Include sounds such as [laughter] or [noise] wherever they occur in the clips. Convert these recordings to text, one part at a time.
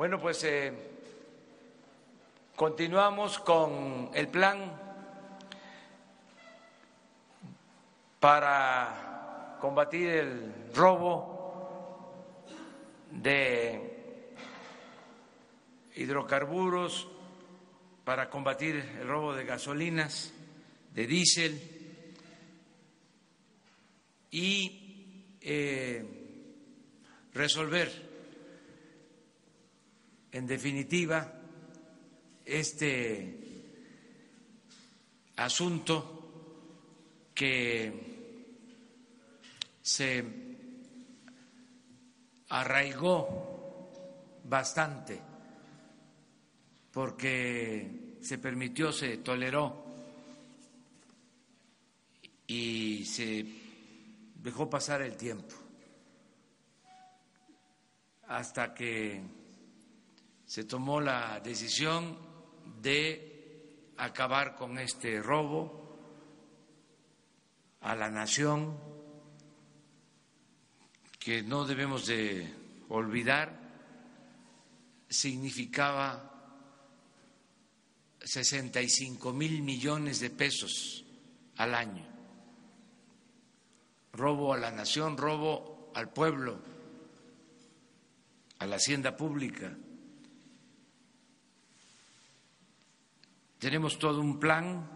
Bueno, pues eh, continuamos con el plan para combatir el robo de hidrocarburos, para combatir el robo de gasolinas, de diésel y eh, resolver en definitiva, este asunto que se arraigó bastante porque se permitió, se toleró y se dejó pasar el tiempo hasta que se tomó la decisión de acabar con este robo a la nación que no debemos de olvidar significaba 65 mil millones de pesos al año. Robo a la nación, robo al pueblo, a la hacienda pública. Tenemos todo un plan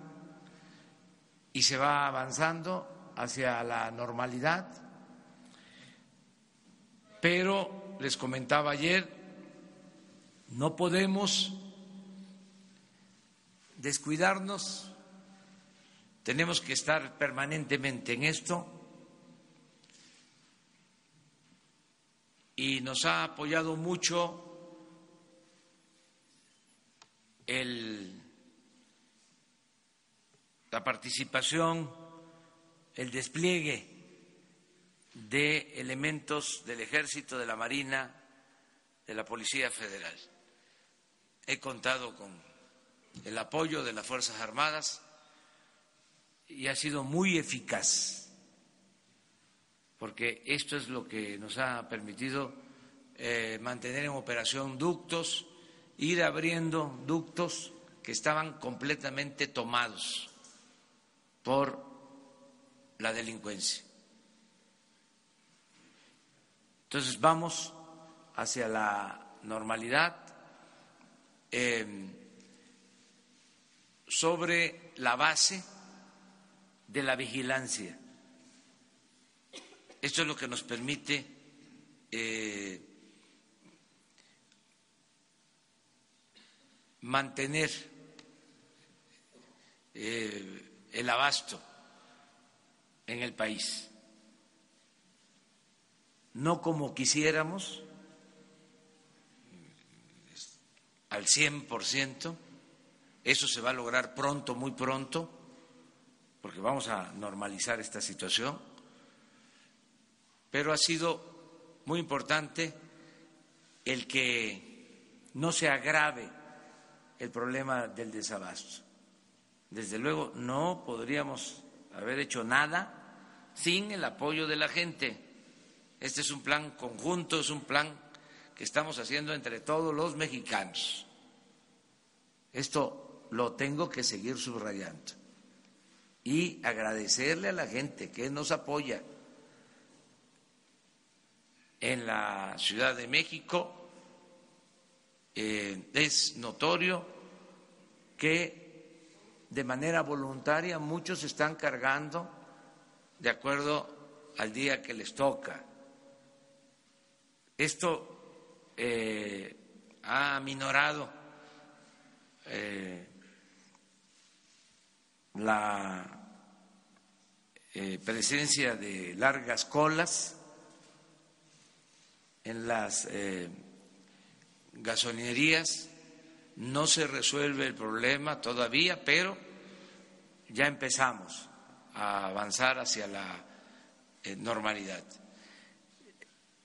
y se va avanzando hacia la normalidad, pero les comentaba ayer, no podemos descuidarnos, tenemos que estar permanentemente en esto. Y nos ha apoyado mucho el la participación, el despliegue de elementos del Ejército, de la Marina, de la Policía Federal. He contado con el apoyo de las Fuerzas Armadas y ha sido muy eficaz, porque esto es lo que nos ha permitido eh, mantener en operación ductos, ir abriendo ductos que estaban completamente tomados por la delincuencia. Entonces vamos hacia la normalidad em, sobre la base de la vigilancia. Esto es lo que nos permite eh, mantener eh, el abasto en el país. No como quisiéramos, al 100%, eso se va a lograr pronto, muy pronto, porque vamos a normalizar esta situación, pero ha sido muy importante el que no se agrave el problema del desabasto. Desde luego no podríamos haber hecho nada sin el apoyo de la gente. Este es un plan conjunto, es un plan que estamos haciendo entre todos los mexicanos. Esto lo tengo que seguir subrayando y agradecerle a la gente que nos apoya en la Ciudad de México. Eh, es notorio que de manera voluntaria, muchos están cargando de acuerdo al día que les toca. Esto eh, ha minorado eh, la eh, presencia de largas colas en las gasolinerías no se resuelve el problema todavía, pero ya empezamos a avanzar hacia la eh, normalidad.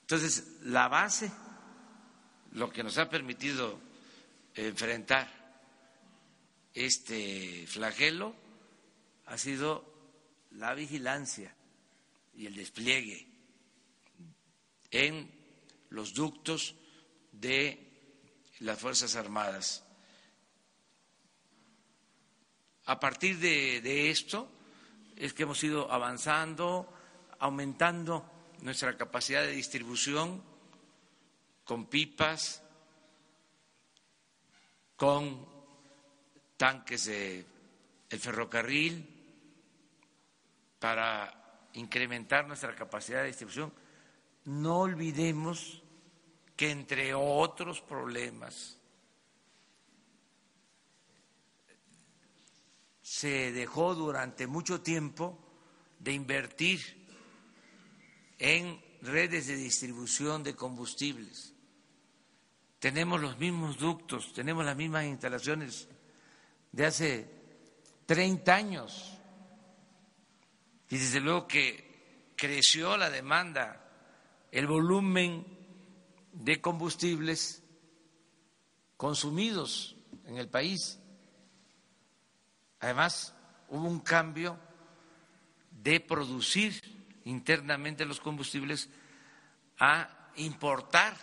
Entonces, la base, lo que nos ha permitido enfrentar este flagelo ha sido la vigilancia y el despliegue en los ductos de las Fuerzas Armadas. A partir de, esto es que hemos ido avanzando, aumentando nuestra capacidad de distribución con pipas, con tanques de ferrocarril para incrementar nuestra capacidad de distribución. No olvidemos que entre otros problemas se dejó durante mucho tiempo de invertir en redes de distribución de combustibles. Tenemos los mismos ductos, tenemos las mismas instalaciones de hace 30 años. Y desde luego que creció la demanda, el volumen de combustibles consumidos en el país. Además, hubo un cambio de producir internamente los combustibles a importar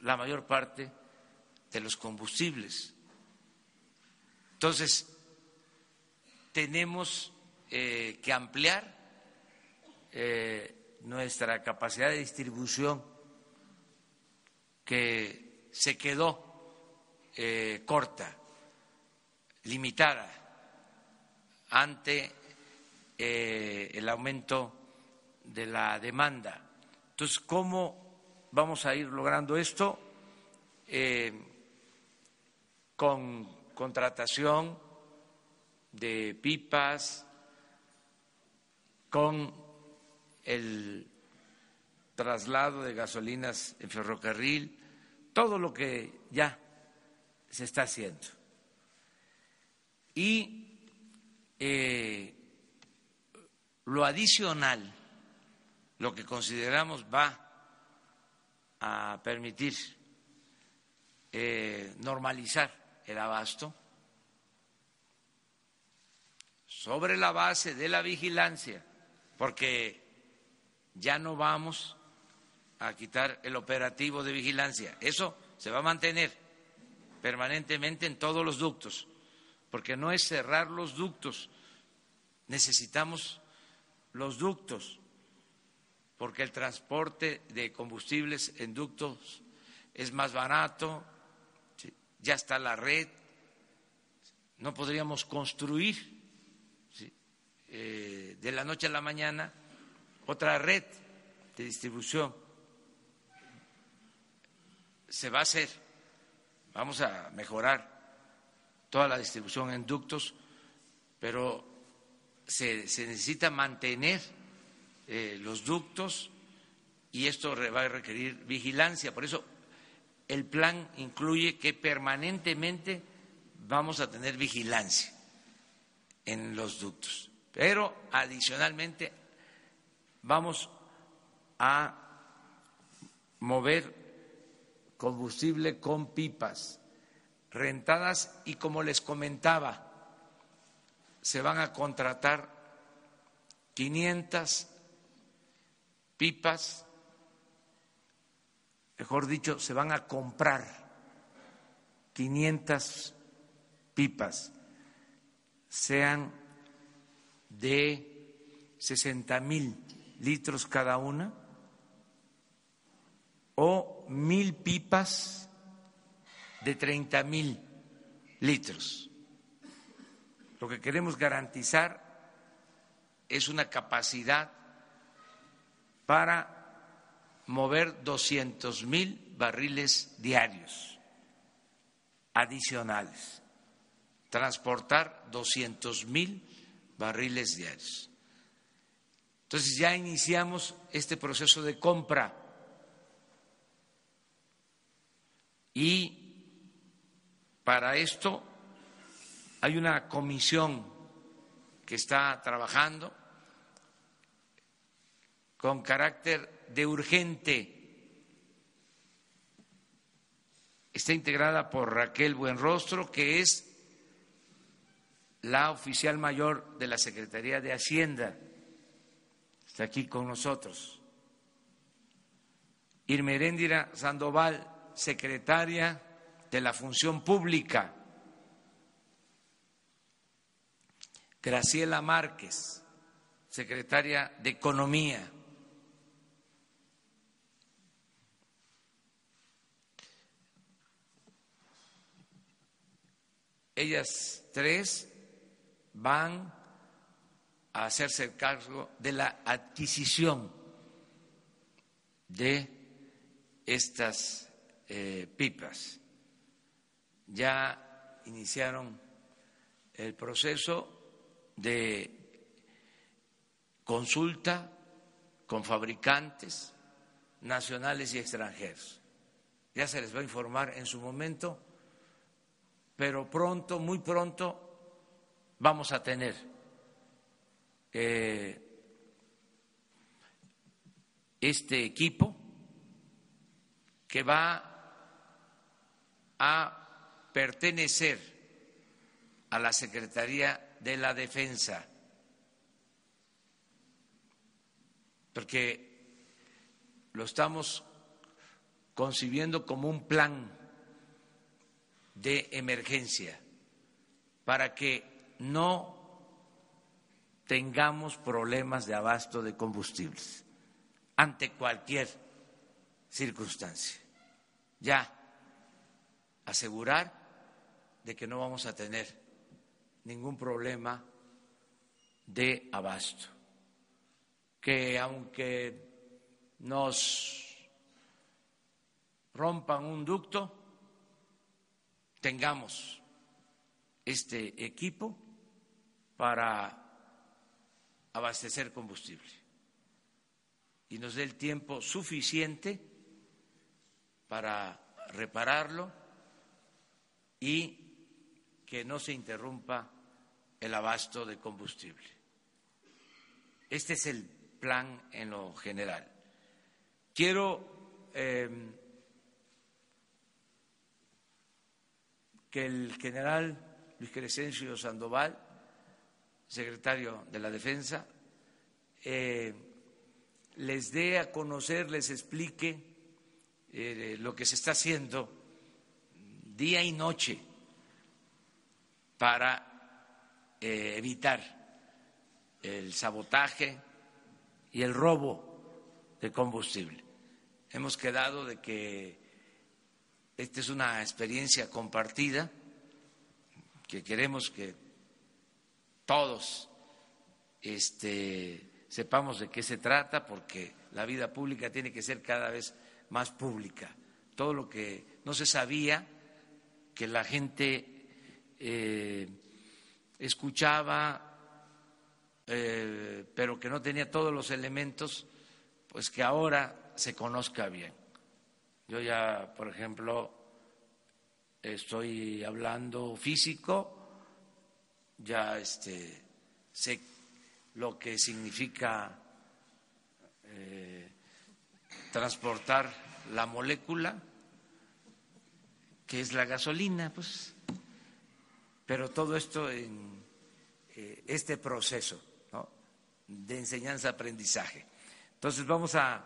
la mayor parte de los combustibles. Entonces, tenemos eh, que ampliar eh, nuestra capacidad de distribución que se quedó eh, corta, limitada ante el aumento de la demanda. Entonces, ¿cómo vamos a ir logrando esto? con contratación de pipas, con el traslado de gasolinas en ferrocarril, todo lo que ya se está haciendo. Y eh, lo adicional, lo que consideramos va a permitir eh, normalizar el abasto, sobre la base de la vigilancia, porque ya no vamos a quitar el operativo de vigilancia. Eso se va a mantener permanentemente en todos los ductos, porque no es cerrar los ductos, necesitamos los ductos, porque el transporte de combustibles en ductos es más barato, ya está la red, no podríamos construir eh, de la noche a la mañana otra red de distribución. Se va a hacer, vamos a mejorar toda la distribución en ductos, pero se, necesita mantener eh, los ductos y esto va a requerir vigilancia. Por eso el plan incluye que permanentemente vamos a tener vigilancia en los ductos. Pero adicionalmente vamos a mover combustible con pipas rentadas y como les comentaba, se van a contratar 500 pipas, mejor dicho, se van a comprar 500 pipas, sean de 60 mil litros cada una o mil pipas de 30 mil litros. Lo que queremos garantizar es una capacidad para mover 200 mil barriles diarios adicionales, transportar 200 mil barriles diarios. Entonces ya iniciamos este proceso de compra y para esto hay una comisión que está trabajando con carácter de urgente. Está integrada por Raquel Buenrostro, que es la oficial mayor de la Secretaría de Hacienda, está aquí con nosotros. Irmeréndira Sandoval, secretaria de la Función Pública, Graciela Márquez, secretaria de Economía. Ellas tres van a hacerse cargo de la adquisición de estas eh, pipas. Ya iniciaron el proceso de consulta con fabricantes nacionales y extranjeros. Ya se les va a informar en su momento, pero pronto, muy pronto, vamos a tener este equipo que va a pertenecer a la Secretaría de la Defensa, porque lo estamos concibiendo como un plan de emergencia para que no tengamos problemas de abasto de combustibles ante cualquier circunstancia. Ya asegurar de que no vamos a tener ningún problema de abasto, que aunque nos rompan un ducto, tengamos este equipo para abastecer combustible y nos dé el tiempo suficiente para repararlo y que no se interrumpa el abasto de combustible. Este es el plan en lo general. Quiero eh, que el general Luis Crescencio Sandoval, secretario de la Defensa, eh, les dé a conocer, les explique eh, lo que se está haciendo día y noche para eh, evitar el sabotaje y el robo de combustible. Hemos quedado de que esta es una experiencia compartida, que queremos que todos este, sepamos de qué se trata, porque la vida pública tiene que ser cada vez más pública. Todo lo que no se sabía, que la gente eh, escuchaba, eh, pero que no tenía todos los elementos, pues que ahora se conozca bien. Yo ya, por ejemplo, estoy hablando físico, ya este, sé lo que significa eh, transportar la molécula, que es la gasolina, pues. Pero todo esto en eh, este proceso de enseñanza-aprendizaje. Entonces vamos a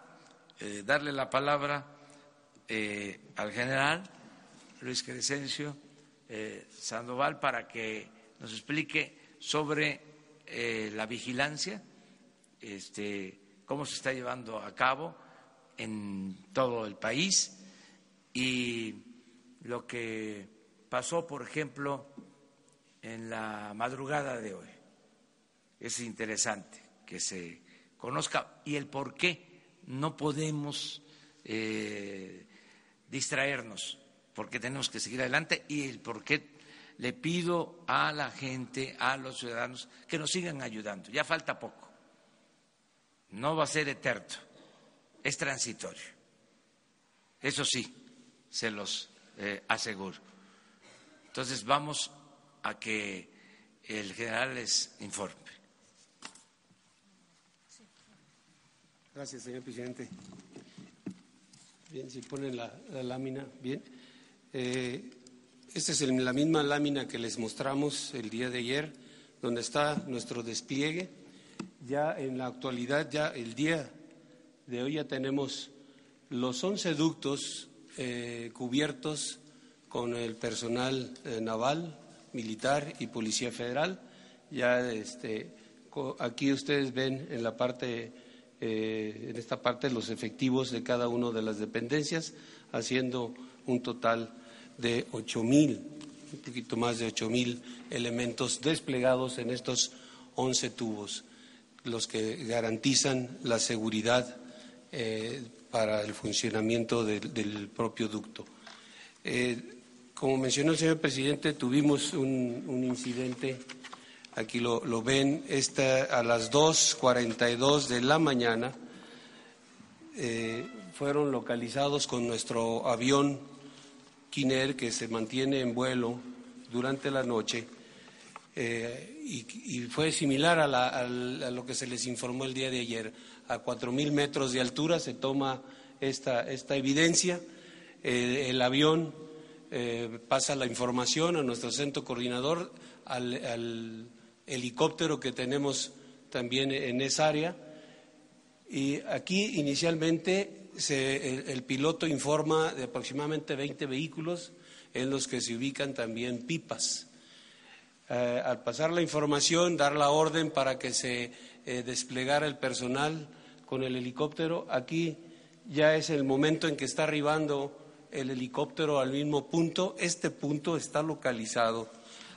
eh, darle la palabra eh, al general Luis Crescencio Sandoval para que nos explique sobre la vigilancia, este, cómo se está llevando a cabo en todo el país y lo que pasó, por ejemplo, en la madrugada de hoy. Es interesante que se conozca y el por qué no podemos eh, distraernos, porque tenemos que seguir adelante y el por qué le pido a la gente, a los ciudadanos, que nos sigan ayudando. Ya falta poco, no va a ser eterno es transitorio. Eso sí, se los eh. Entonces vamos a que el general les informe. Gracias, señor presidente. Bien, si ponen la, lámina, bien. Eh, esta es la misma lámina que les mostramos el día de ayer, donde está nuestro despliegue. Ya en la actualidad, ya el día de hoy ya tenemos los 11 ductos eh, cubiertos con el personal eh, naval, militar y policía federal. Ya este, aquí ustedes ven en la parte, en esta parte los efectivos de cada una de las dependencias, haciendo un total de ocho mil, un poquito más de ocho mil elementos desplegados en estos once tubos, los que garantizan la seguridad eh, para el funcionamiento del, propio ducto. Eh, como mencionó el señor presidente, tuvimos un, incidente, aquí lo, ven, esta, a las 2.42 de la mañana eh, fueron localizados con nuestro avión Kiner que se mantiene en vuelo durante la noche eh, y, fue similar a, lo que se les informó el día de ayer. A cuatro mil metros de altura se toma esta, evidencia. el avión eh, pasa la información a nuestro centro coordinador, al, helicóptero que tenemos también en esa área. Y aquí inicialmente el, piloto informa de aproximadamente 20 vehículos en los que se ubican también pipas. Eh, al pasar la información, dar la orden para que se eh, desplegara el personal con el helicóptero. Aquí ya es el momento en que está arribando el helicóptero al mismo punto. Este punto está localizado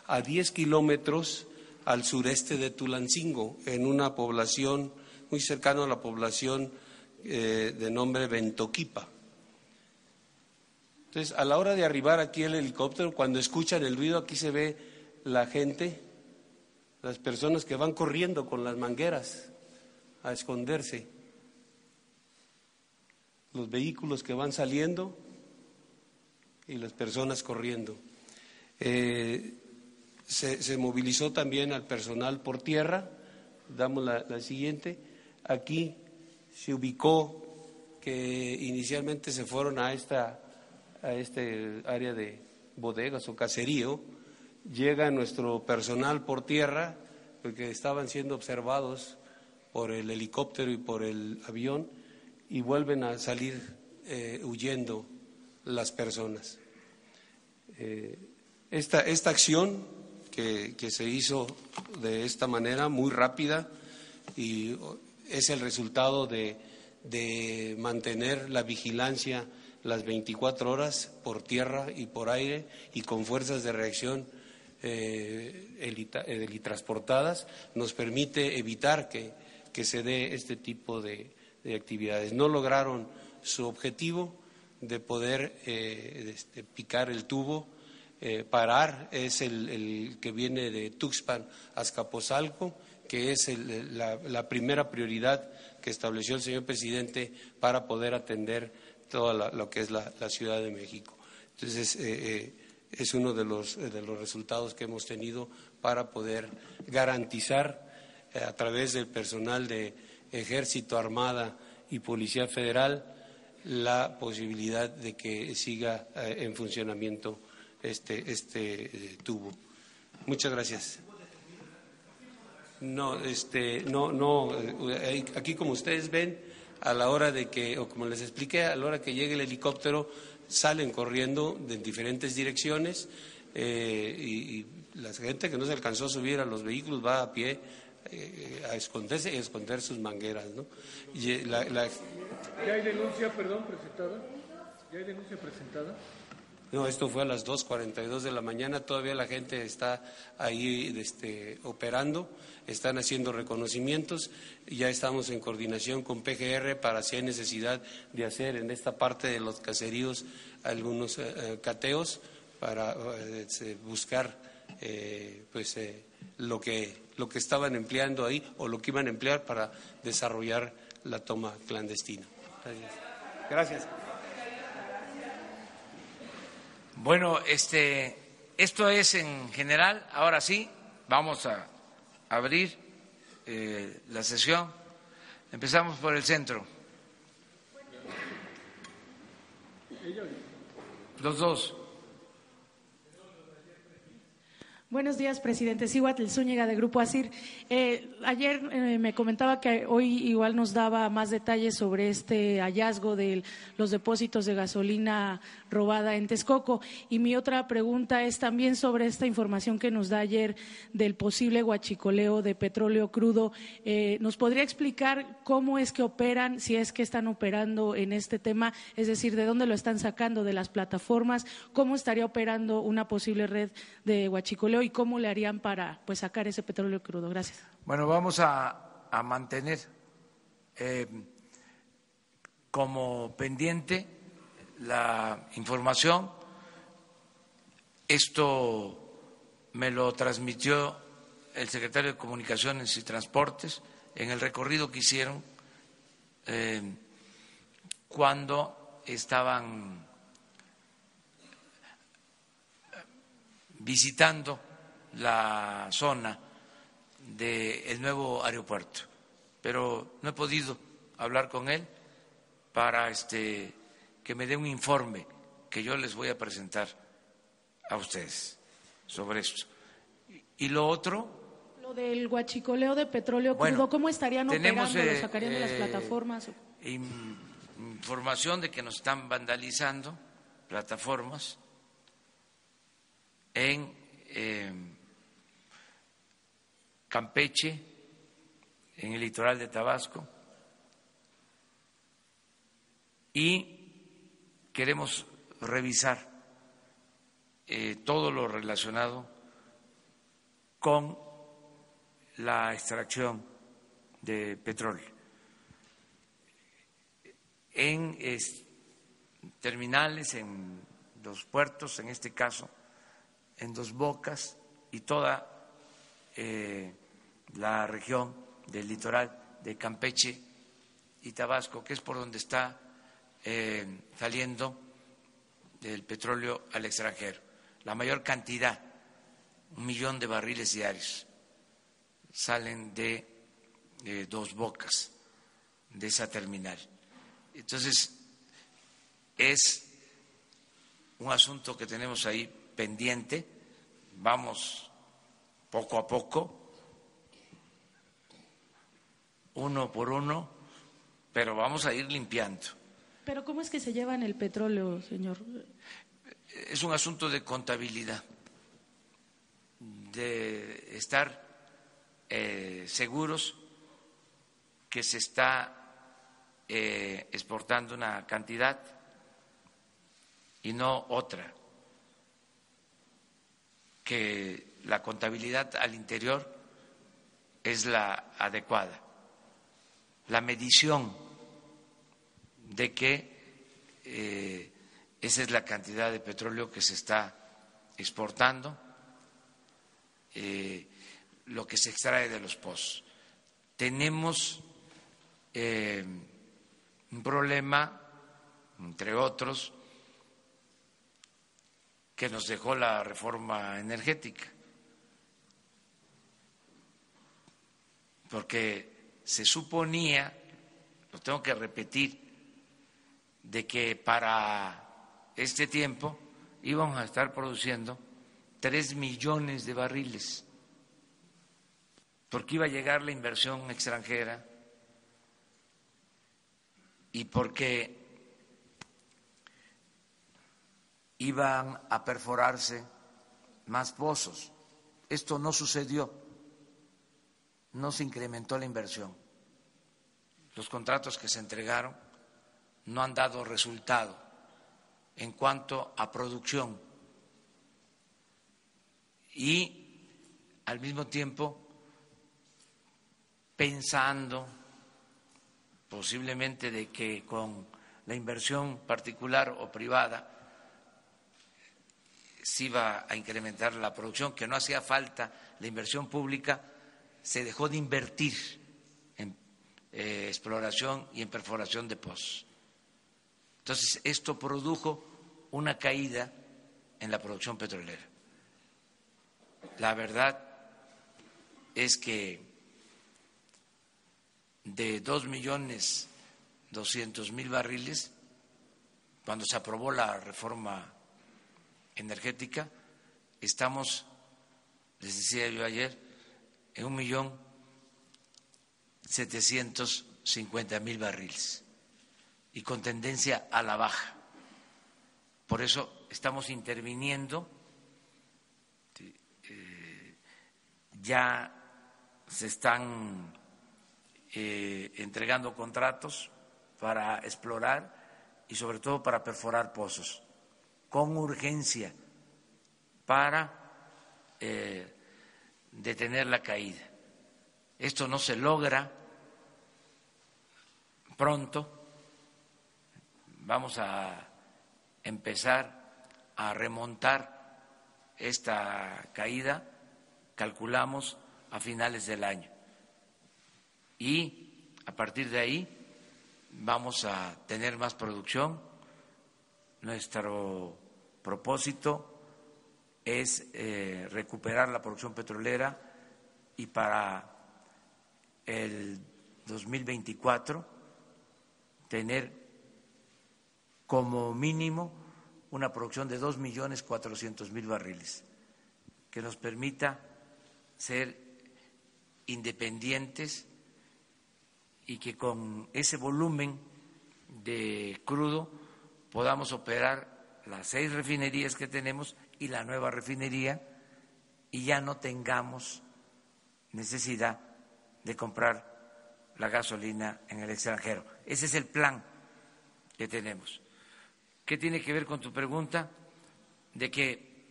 a 10 kilómetros al sureste de Tulancingo, en una población muy cercana a la población eh, de nombre Ventoquipa. Entonces, a la hora de arribar aquí el helicóptero, cuando escuchan el ruido, aquí se ve la gente, las personas que van corriendo con las mangueras a esconderse, los vehículos que van saliendo y las personas corriendo. Eh, se, movilizó también al personal por tierra, damos la, siguiente, aquí se ubicó que inicialmente se fueron a esta a este área de bodegas o caserío, llega nuestro personal por tierra, porque estaban siendo observados por el helicóptero y por el avión, y vuelven a salir eh, huyendo las personas. Eh, esta, esta, acción que, que, se hizo de esta manera, muy rápida, y es el resultado de, de mantener la vigilancia las 24 horas por tierra y por aire y con fuerzas de reacción eh, helitransportadas, nos permite evitar que, se dé este tipo de, actividades. No lograron su objetivo de poder eh, este, picar el tubo, eh, parar, es el, que viene de Tuxpan a Azcapotzalco, que es la primera prioridad que estableció el señor presidente para poder atender todo lo que es la, Ciudad de México. Entonces, eh, es uno de los, de los resultados que hemos tenido para poder garantizar a través del personal de Ejército, Armada y Policía Federal la posibilidad de que siga en funcionamiento este, este tubo. Muchas gracias. No, este, no, no. Aquí, como ustedes ven, a la hora de que, o como les expliqué, a la hora que llegue el helicóptero, salen corriendo de diferentes direcciones eh, y, la gente que no se alcanzó a subir a los vehículos va a pie eh, a esconderse y esconder sus mangueras. ¿no? Y la, ¿Ya hay denuncia, perdón, presentada? ¿Ya hay denuncia presentada? No, esto fue a las 2.42 de la mañana, todavía la gente está ahí este, operando están haciendo reconocimientos. Ya estamos en coordinación con PGR para si hay necesidad de hacer en esta parte de los caseríos algunos eh, eh, cateos para eh, este, buscar pues lo que lo que estaban empleando ahí o lo que iban a emplear para desarrollar la toma clandestina. Gracias. Bueno, este, esto es en general. Ahora sí, vamos a abrir eh, la sesión. Empezamos por el centro. Los dos. Buenos días, presidente. Cihuatl Zúñiga, de Grupo ASIR. Eh, ayer eh, me comentaba que hoy igual nos daba más detalles sobre este hallazgo de los depósitos de gasolina robada en Texcoco. Y mi otra pregunta es también sobre esta información que nos da ayer del posible guachicoleo de petróleo crudo. Eh, ¿Nos podría explicar cómo es que operan, si es que están operando en este tema? Es decir, ¿de dónde lo están sacando? ¿De las plataformas? ¿Cómo estaría operando una posible red de guachicoleo? y cómo le harían para pues, sacar ese petróleo crudo. Gracias. Bueno, vamos a, mantener eh, como pendiente la información. Esto me lo transmitió el secretario de Comunicaciones y Transportes en el recorrido que hicieron eh, cuando estaban visitando la zona del nuevo aeropuerto, pero no he podido hablar con él para este, que me dé un informe que yo les voy a presentar a ustedes sobre esto. Y lo otro. Lo del guachicoleo de petróleo crudo, ¿cómo estarían operando? ¿Lo eh, sacarían de las eh, plataformas? Información de que nos están vandalizando plataformas en eh, Campeche, en el litoral de Tabasco, y queremos revisar eh, todo lo relacionado con la extracción de petróleo. En terminales, en los puertos, en este caso, en Dos Bocas y toda eh, la región del litoral de Campeche y Tabasco, que es por donde está eh, saliendo el petróleo al extranjero. La mayor cantidad, un millón de barriles diarios, salen de dos bocas de esa terminal. Entonces, es un asunto que tenemos ahí pendiente, vamos poco a poco uno por uno, pero vamos a ir limpiando. ¿Pero cómo es que se llevan el petróleo, señor? Es un asunto de contabilidad, de estar eh, seguros que se está eh, exportando una cantidad y no otra, que la contabilidad al interior es la adecuada la medición de que eh, esa es la cantidad de petróleo que se está exportando, eh, lo que se extrae de los pozos. Tenemos eh, un problema, entre otros, que nos dejó la reforma energética, porque se suponía, lo tengo que repetir, de que para este tiempo íbamos a estar produciendo tres millones de barriles, porque iba a llegar la inversión extranjera y porque iban a perforarse más pozos. Esto no sucedió no se incrementó la inversión. Los contratos que se entregaron no han dado resultado en cuanto a producción y al mismo tiempo pensando posiblemente de que con la inversión particular o privada se iba a incrementar la producción, que no hacía falta la inversión pública, se dejó de invertir en eh, exploración y en perforación de pozos. Entonces, esto produjo una caída en la producción petrolera. La verdad es que de dos millones doscientos mil barriles, cuando se aprobó la reforma energética, estamos les decía yo ayer, en un millón setecientos cincuenta mil barriles y con tendencia a la baja. Por eso estamos interviniendo. Eh, ya se están eh, entregando contratos para explorar y sobre todo para perforar pozos con urgencia para eh, detener la caída. Esto no se logra pronto. Vamos a empezar a remontar esta caída, calculamos, a finales del año. Y a partir de ahí vamos a tener más producción. Nuestro propósito es eh, recuperar la producción petrolera y para el 2024 tener como mínimo una producción de dos millones cuatrocientos mil barriles que nos permita ser independientes y que con ese volumen de crudo podamos operar las seis refinerías que tenemos y la nueva refinería y ya no tengamos necesidad de comprar la gasolina en el extranjero. Ese es el plan que tenemos. ¿Qué tiene que ver con tu pregunta? De que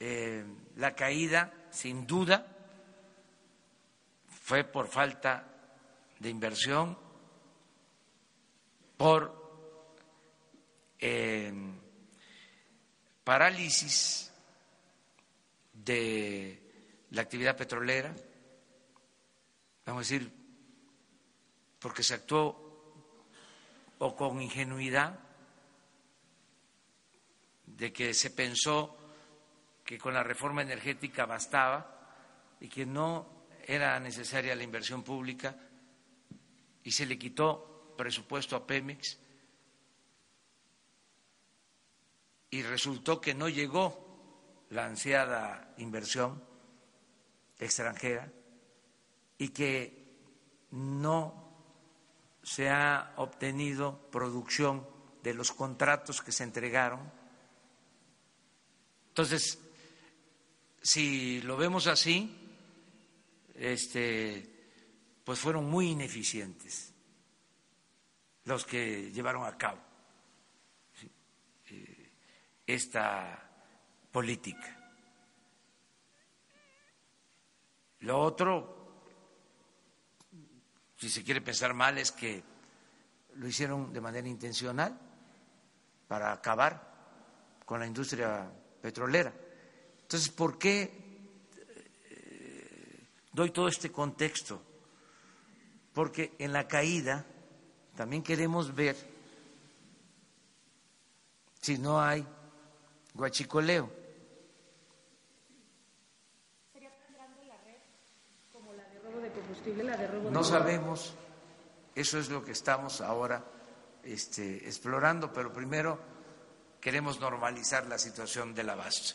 eh, la caída, sin duda, fue por falta de inversión, por eh, parálisis de la actividad petrolera, vamos a decir, porque se actuó o con ingenuidad de que se pensó que con la reforma energética bastaba y que no era necesaria la inversión pública y se le quitó presupuesto a Pemex y resultó que no llegó la ansiada inversión extranjera y que no se ha obtenido producción de los contratos que se entregaron. Entonces, si lo vemos así, este, pues fueron muy ineficientes los que llevaron a cabo esta política. Lo otro, si se quiere pensar mal, es que lo hicieron de manera intencional para acabar con la industria petrolera. Entonces, ¿por qué eh, doy todo este contexto? Porque en la caída también queremos ver si no hay Guachicoleo. ¿Sería tan grande la red como la de robo de combustible, la de robo No sabemos, eso es lo que estamos ahora este, explorando, pero primero queremos normalizar la situación del abasto.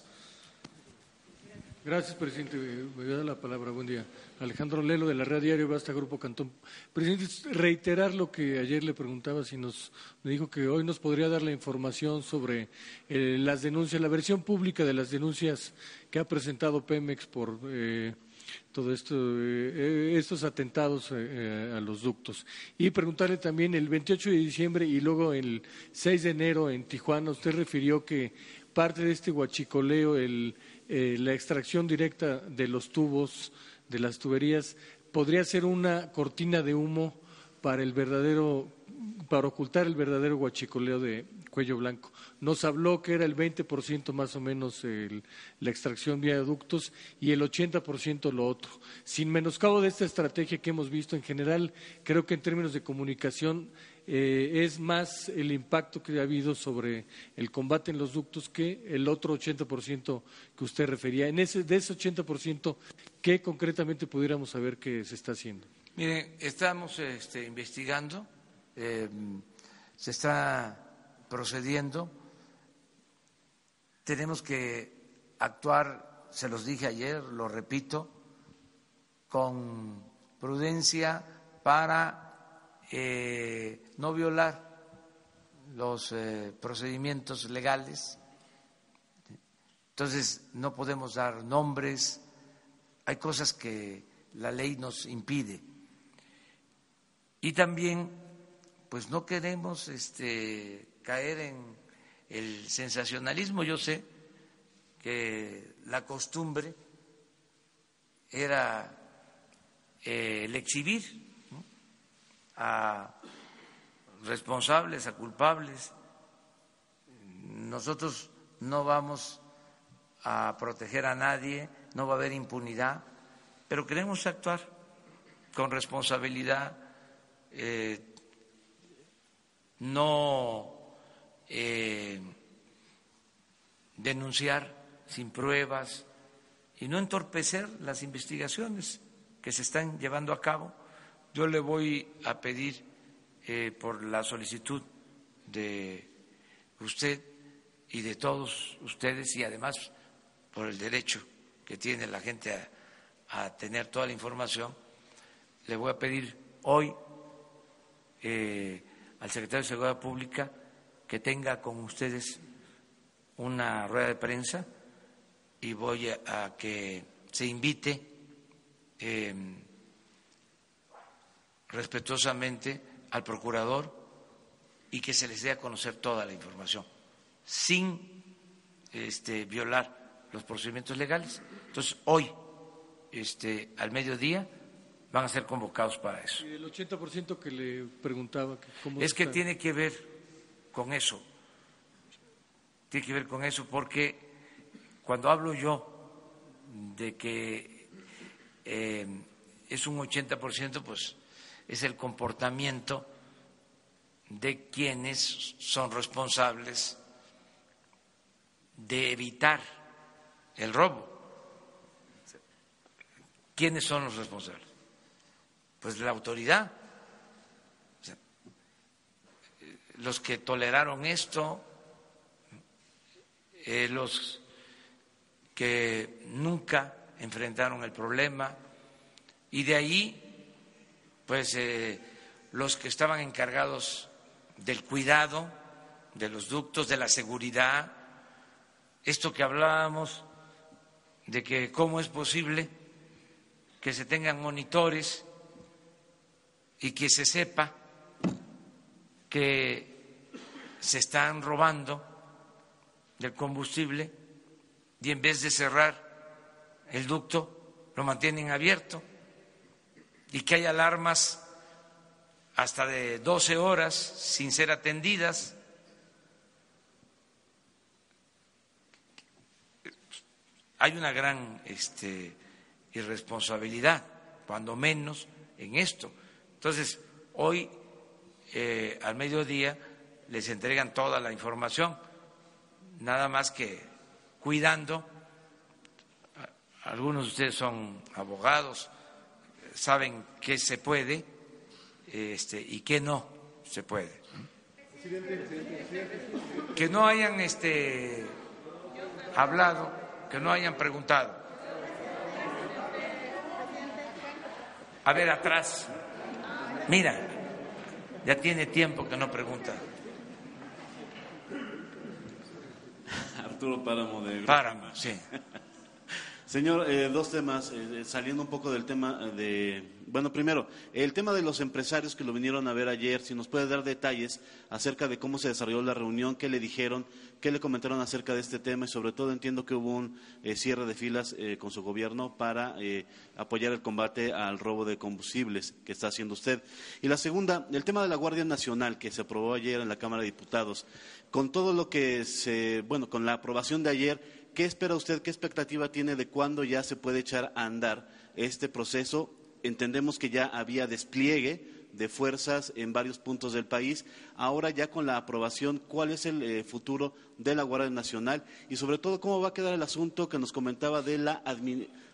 Gracias, presidente. Voy a dar la palabra. Buen día. Alejandro Lelo, de la Red Diario Basta Grupo Cantón. Presidente, reiterar lo que ayer le preguntaba, si nos dijo que hoy nos podría dar la información sobre eh, las denuncias, la versión pública de las denuncias que ha presentado Pemex por eh, todo esto, eh, estos atentados a los ductos. Y preguntarle también el 28 de diciembre y luego el 6 de enero en Tijuana, usted refirió que parte de este huachicoleo, el eh, la extracción directa de los tubos, de las tuberías, podría ser una cortina de humo para el verdadero, para ocultar el verdadero guachicoleo de cuello blanco. Nos habló que era el 20% más o menos la extracción vía ductos y el 80% lo otro. Sin menoscabo de esta estrategia que hemos visto en general, creo que en términos de comunicación eh, es más el impacto que ha habido sobre el combate en los ductos que el otro 80% que usted refería. En ese, de ese 80%, ¿qué concretamente pudiéramos saber que se está haciendo? Mire, estamos este, investigando, eh, se está procediendo, tenemos que actuar se los dije ayer, lo repito, con prudencia para eh, no violar los eh, procedimientos legales. Entonces, no podemos dar nombres, hay cosas que la ley nos impide. Y también, pues no queremos este, caer en el sensacionalismo. Yo sé que la costumbre era eh, el exhibir a responsables, a culpables. Nosotros no vamos a proteger a nadie, no va a haber impunidad, pero queremos actuar con responsabilidad, eh, no eh, denunciar sin pruebas y no entorpecer las investigaciones que se están llevando a cabo. Yo le voy a pedir eh, por la solicitud de usted y de todos ustedes y además por el derecho que tiene la gente a, tener toda la información, le voy a pedir hoy eh, al secretario de Seguridad Pública que tenga con ustedes una rueda de prensa y voy a, que se invite em, respetuosamente al procurador y que se les dé a conocer toda la información sin este, violar los procedimientos legales. Entonces, hoy, este, al mediodía, van a ser convocados para eso. ¿Y el 80% que le preguntaba? ¿cómo es que tiene que ver con eso. Tiene que ver con eso porque cuando hablo yo de que eh, es un 80%, pues es el comportamiento de quienes son responsables de evitar el robo. ¿Quiénes son los responsables? Pues la autoridad. los que toleraron esto, eh, los que nunca enfrentaron el problema, y de ahí, pues, eh, los que estaban encargados del cuidado de los ductos, de la seguridad, esto que hablábamos de que cómo es posible que se tengan monitores y que se sepa que se están robando del combustible y en vez de cerrar el ducto lo mantienen abierto y que hay alarmas hasta de 12 horas sin ser atendidas. Hay una gran este, irresponsabilidad, cuando menos, en esto. Entonces, hoy eh, al mediodía les entregan toda la información, nada más que cuidando. Algunos de ustedes son abogados, saben qué se puede este, y qué no se puede. Que no hayan este, hablado, que no hayan preguntado. A ver, atrás. Mira, ya tiene tiempo que no pregunta. Arturo Páramo de... Páramo, sí. [laughs] Señor, eh, dos temas, eh, saliendo un poco del tema de... Bueno, primero, el tema de los empresarios que lo vinieron a ver ayer, si nos puede dar detalles acerca de cómo se desarrolló la reunión, qué le dijeron, qué le comentaron acerca de este tema y sobre todo entiendo que hubo un eh, cierre de filas con su gobierno para apoyar el combate al robo de combustibles que está haciendo usted. Y la segunda, el tema de la Guardia Nacional que se aprobó ayer en la Cámara de Diputados. Con todo lo que se, bueno, con la aprobación de ayer, ¿Qué espera usted, qué expectativa tiene de cuándo ya se puede echar a andar este proceso? Entendemos que ya había despliegue de fuerzas en varios puntos del país. Ahora ya con la aprobación, ¿cuál es el eh, futuro de la Guardia Nacional? Y sobre todo, ¿cómo va a quedar el asunto que nos comentaba de la,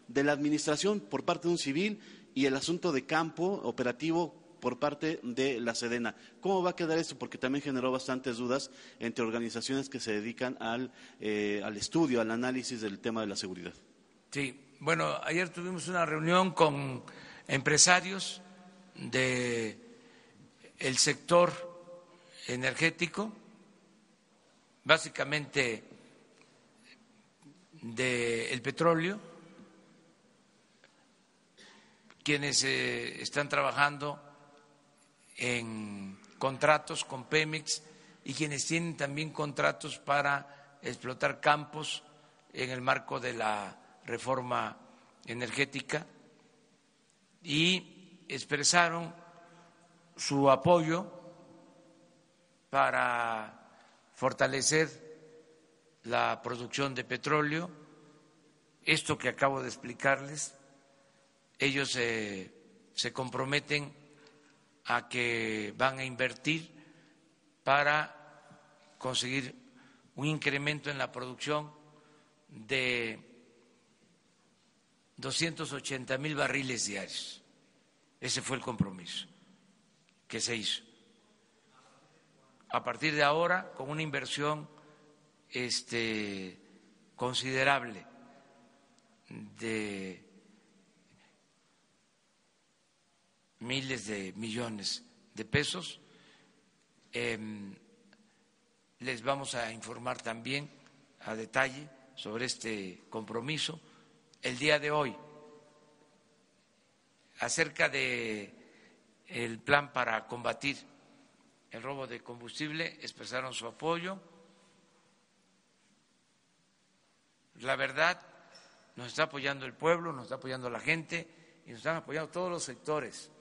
de la administración por parte de un civil y el asunto de campo operativo por parte de la Sedena. ¿Cómo va a quedar esto? Porque también generó bastantes dudas entre organizaciones que se dedican al, eh, al estudio, al análisis del tema de la seguridad. Sí, bueno, ayer tuvimos una reunión con empresarios de sector energético, básicamente del petróleo, quienes eh, están trabajando en contratos con Pemex y quienes tienen también contratos para explotar campos en el marco de la reforma energética y expresaron su apoyo para fortalecer la producción de petróleo, esto que acabo de explicarles, ellos se comprometen a que van a invertir para conseguir un incremento en la producción de 280 mil barriles diarios. Ese fue el compromiso que se hizo. A partir de ahora, con una inversión este, considerable de miles de millones de pesos. Em, les vamos a informar también a detalle sobre este compromiso. El día de hoy acerca de el plan para combatir el robo de combustible expresaron su apoyo. La verdad nos está apoyando el pueblo nos está apoyando la gente y nos están apoyando todos los sectores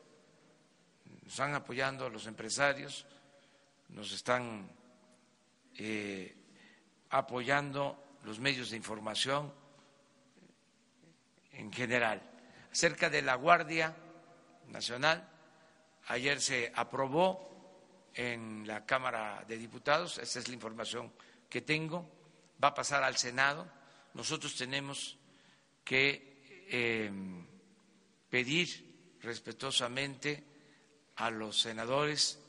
nos están apoyando los empresarios, nos están eh, apoyando los medios de información en general. Acerca de la Guardia Nacional, ayer se aprobó en la Cámara de Diputados, esa es la información que tengo, va a pasar al Senado. Nosotros tenemos que eh, pedir respetuosamente a los senadores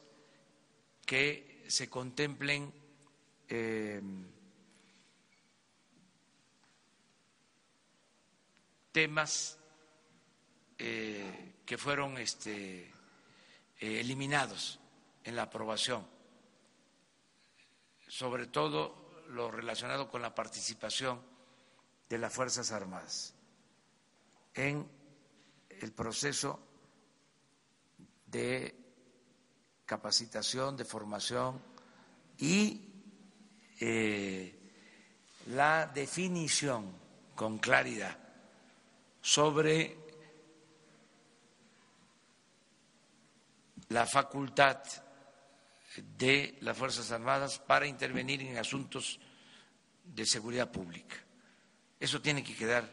que se contemplen eh, temas eh, que fueron este, eh, eliminados en la aprobación, sobre todo lo relacionado con la participación de las Fuerzas Armadas en el proceso de capacitación, de formación y eh, la definición con claridad sobre la facultad de las Fuerzas Armadas para intervenir en asuntos de seguridad pública. Eso tiene que quedar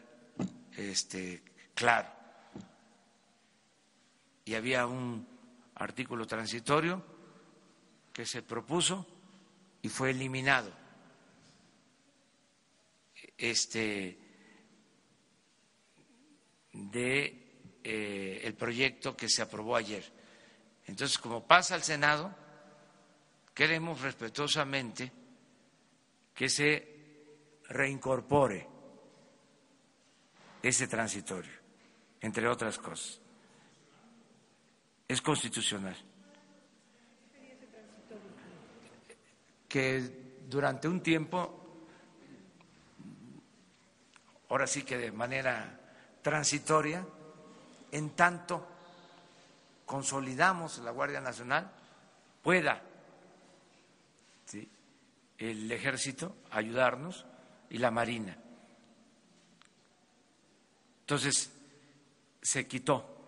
este, claro y había un artículo transitorio que se propuso y fue eliminado. Este de eh, el proyecto que se aprobó ayer. Entonces, como pasa al Senado, queremos respetuosamente que se reincorpore ese transitorio, entre otras cosas es constitucional. Que durante un tiempo, ahora sí que de manera transitoria, en tanto consolidamos la Guardia Nacional, pueda el ejército ayudarnos y la Marina. Entonces, se quitó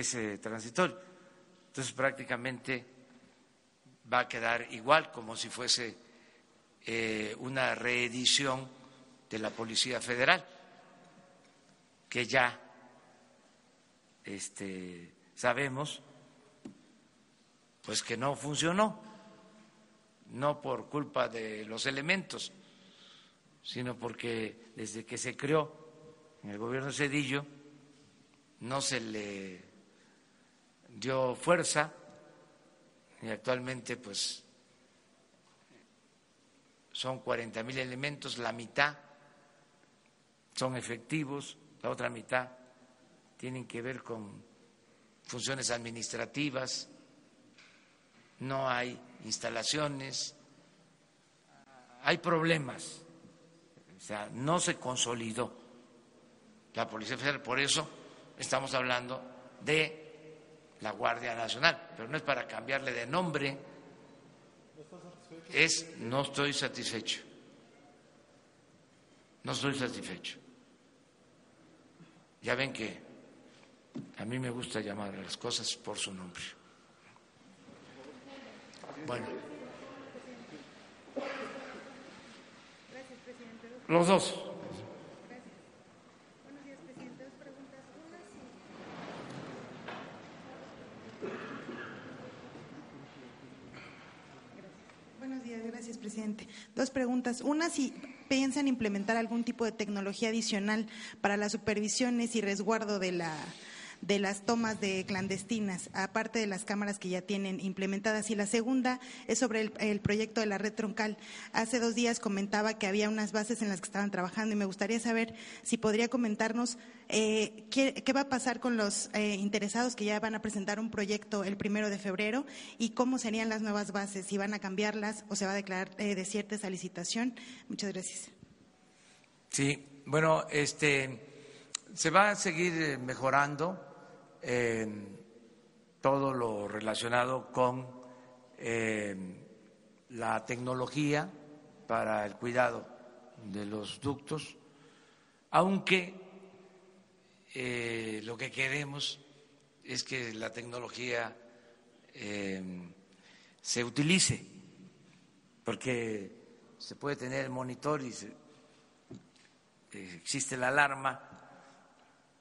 ese transitorio. Entonces prácticamente va a quedar igual como si fuese eh, una reedición de la Policía Federal, que ya este, sabemos pues que no funcionó, no por culpa de los elementos, sino porque desde que se creó en el gobierno Cedillo no se le dio fuerza y actualmente pues son 40 mil elementos, la mitad son efectivos, la otra mitad tienen que ver con funciones administrativas, no hay instalaciones, hay problemas, o sea, no se consolidó la Policía Federal, por eso estamos hablando de la Guardia Nacional, pero no es para cambiarle de nombre, es no estoy satisfecho, no estoy satisfecho. Ya ven que a mí me gusta llamar a las cosas por su nombre. Bueno. Los dos. Buenos gracias, presidente. Dos preguntas. Una, si piensan implementar algún tipo de tecnología adicional para las supervisiones y resguardo de la de las tomas de clandestinas, aparte de las cámaras que ya tienen implementadas. Y la segunda es sobre el, proyecto de la red troncal. Hace dos días comentaba que había unas bases en las que estaban trabajando y me gustaría saber si podría comentarnos eh, qué, va a pasar con los eh, interesados que ya van a presentar un proyecto el primero de febrero y cómo serían las nuevas bases, si van a cambiarlas o se va a declarar eh, desierta esa licitación. Muchas gracias. Sí, bueno, este se va a seguir mejorando todo lo relacionado con la tecnología para el cuidado de los ductos, aunque eh, lo que queremos es que la tecnología em, se utilice, porque se puede tener el monitor y existe la alarma,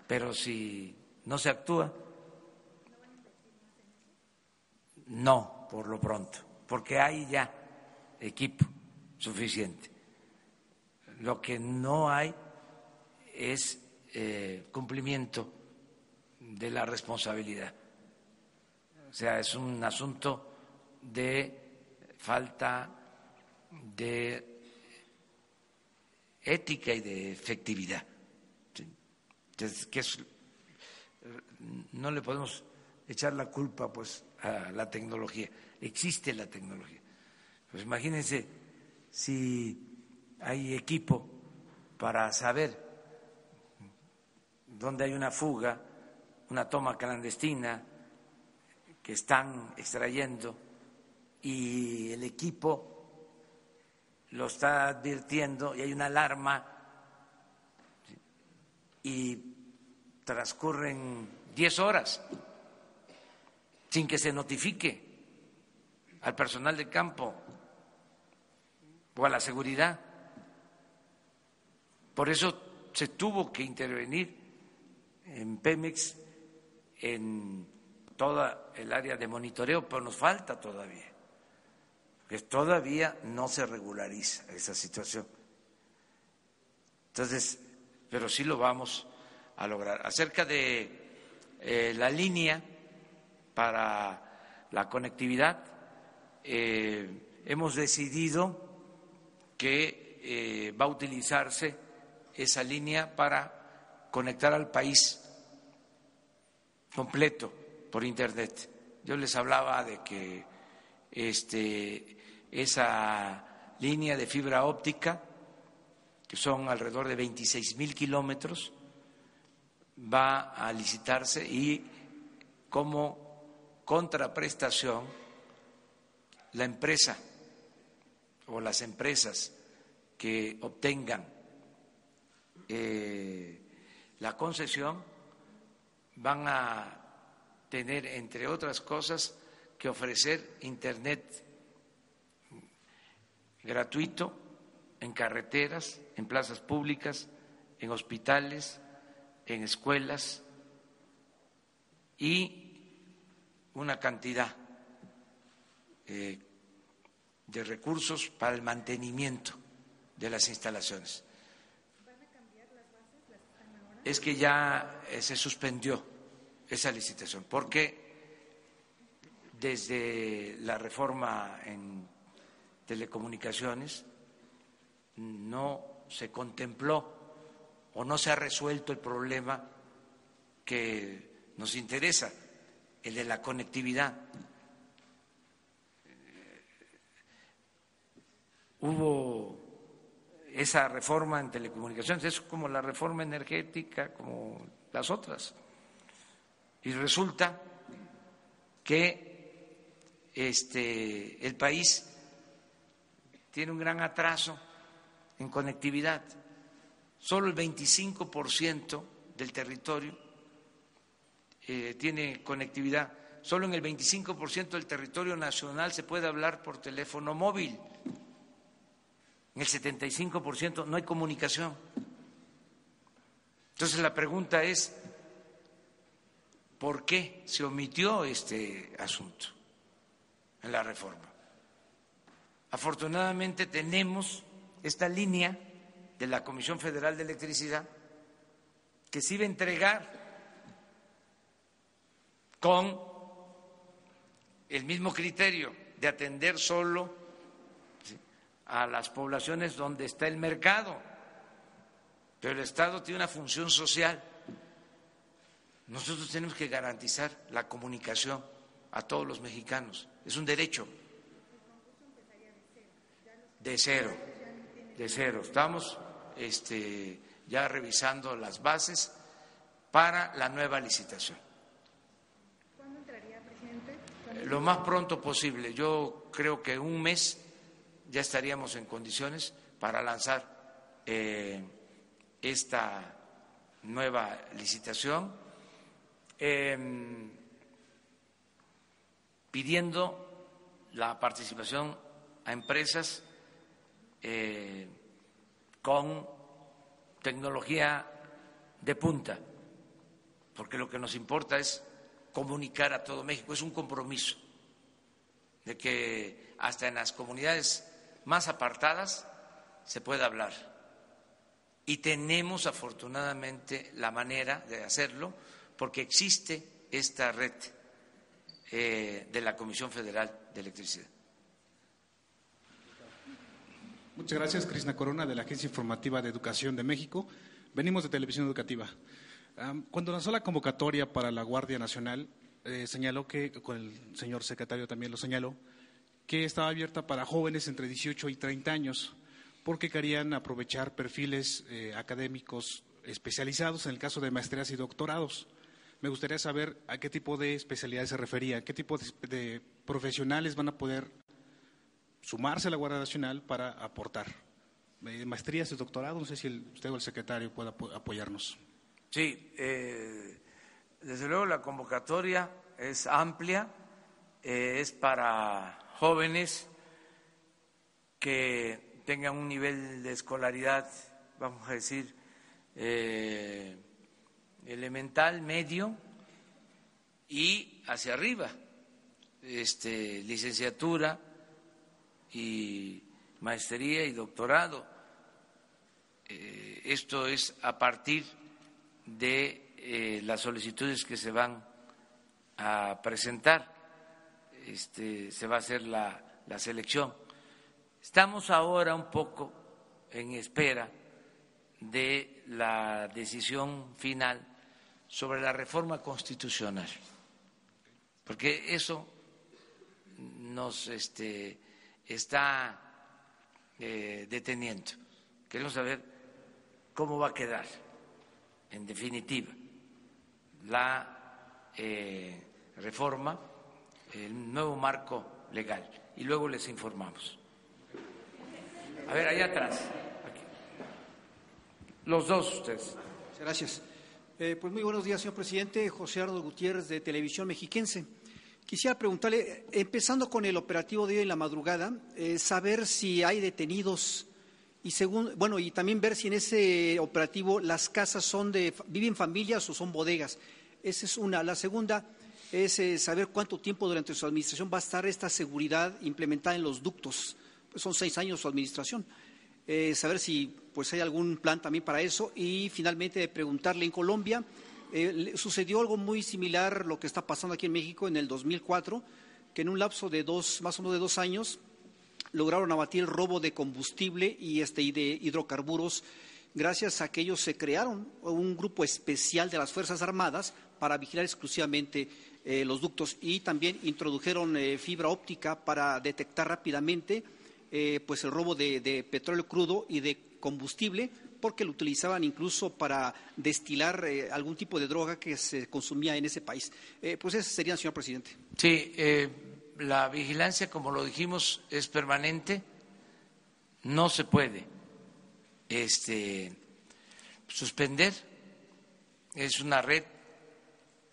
pero si no se actúa. No, por lo pronto, porque hay ya equipo suficiente. Lo que no hay es eh, cumplimiento de la responsabilidad. O sea, es un asunto de falta de ética y de efectividad. Entonces, ¿qué es no le podemos echar la culpa pues a la tecnología. Existe la tecnología. Pues imagínense si hay equipo para saber dónde hay una fuga, una toma clandestina que están extrayendo y el equipo lo está advirtiendo y hay una alarma y transcurren diez horas sin que se notifique al personal de campo o a la seguridad. Por eso se tuvo que intervenir en Pemex en toda el área de monitoreo, pero nos falta todavía, porque todavía no se regulariza esa situación. Entonces, pero sí lo vamos a lograr. Acerca de eh, la línea para la conectividad, eh, hemos decidido que eh, va a utilizarse esa línea para conectar al país completo por Internet. Yo les hablaba de que este, esa línea de fibra óptica, que son alrededor de 26 mil kilómetros, va a licitarse y como contraprestación la empresa o las empresas que obtengan eh, la concesión van a tener, entre otras cosas, que ofrecer Internet gratuito en carreteras, en plazas públicas, en hospitales, en escuelas y una cantidad eh, de recursos para el mantenimiento de las instalaciones. Es que ya eh, se suspendió esa licitación porque desde la reforma en telecomunicaciones no se contempló o no se ha resuelto el problema que nos interesa, el de la conectividad. Hubo esa reforma en telecomunicaciones, es como la reforma energética, como las otras. Y resulta que este, el país tiene un gran atraso en conectividad. Solo el 25% del territorio eh, tiene conectividad. Solo en el 25% del territorio nacional se puede hablar por teléfono móvil. En el 75% no hay comunicación. Entonces la pregunta es, ¿por qué se omitió este asunto en la reforma? Afortunadamente tenemos esta línea de la Comisión Federal de Electricidad que se iba a entregar con el mismo criterio de atender solo a las poblaciones donde está el mercado. Pero el Estado tiene una función social. Nosotros tenemos que garantizar la comunicación a todos los mexicanos. Es un derecho. De cero, de cero. Estamos este, ya revisando las bases para la nueva licitación. ¿Cuándo entraría, presidente? Lo más pronto posible. Yo creo que un mes ya estaríamos en condiciones para lanzar eh, esta nueva licitación, em, pidiendo la participación a empresas eh, con tecnología de punta, porque lo que nos importa es comunicar a todo México, es un compromiso de que hasta en las comunidades más apartadas se pueda hablar. Y tenemos afortunadamente la manera de hacerlo porque existe esta red eh, de la Comisión Federal de Electricidad. Muchas gracias, Cristina Corona, de la Agencia Informativa de Educación de México. Venimos de Televisión Educativa. Cuando lanzó la convocatoria para la Guardia Nacional, eh, señaló que, con el señor secretario también lo señaló, que estaba abierta para jóvenes entre 18 y 30 años, porque querían aprovechar perfiles eh, académicos especializados en el caso de maestrías y doctorados. Me gustaría saber a qué tipo de especialidades se refería, qué tipo de, profesionales van a poder sumarse a la Guardia Nacional para aportar. Eh, maestrías y doctorados, no sé si usted o el secretario pueda apoyarnos. Sí, eh, desde luego la convocatoria es amplia, es para jóvenes que tengan un nivel de escolaridad, vamos a decir, eh, elemental, medio y hacia arriba, este, licenciatura y maestría y doctorado. Eh, esto es a partir de eh, las solicitudes que se van a presentar este, se va a hacer la, la selección. Estamos ahora un poco en espera de la decisión final sobre la reforma constitucional, porque eso nos este, está eh, deteniendo. Queremos saber cómo va a quedar, en definitiva, la eh, reforma el nuevo marco legal y luego les informamos. A ver, allá atrás. Los dos ustedes. Gracias. Eh, pues muy buenos días, señor presidente. José Ardo Gutiérrez, de Televisión Mexiquense. Quisiera preguntarle, empezando con el operativo de hoy en la madrugada, eh, saber si hay detenidos y según, bueno, y también ver si en ese operativo las casas son de, viven familias o son bodegas. Esa es una. La segunda, es eh, saber cuánto tiempo durante su administración va a estar esta seguridad implementada en los ductos. Pues son seis años su administración. Eh, saber si pues hay algún plan también para eso y finalmente preguntarle en Colombia eh, sucedió algo muy similar lo que está pasando aquí en México en el 2004 que en un lapso de dos más o menos de dos años lograron abatir el robo de combustible y este y de hidrocarburos gracias a que ellos se crearon un grupo especial de las Fuerzas Armadas para vigilar exclusivamente eh, los ductos y también introdujeron eh, fibra óptica para detectar rápidamente pues el robo de, petróleo crudo y de combustible porque lo utilizaban incluso para destilar algún tipo de droga que se consumía en ese país. pues ese sería, señor presidente. Sí, la vigilancia, como lo dijimos, es permanente. No se puede este, suspender. Es una red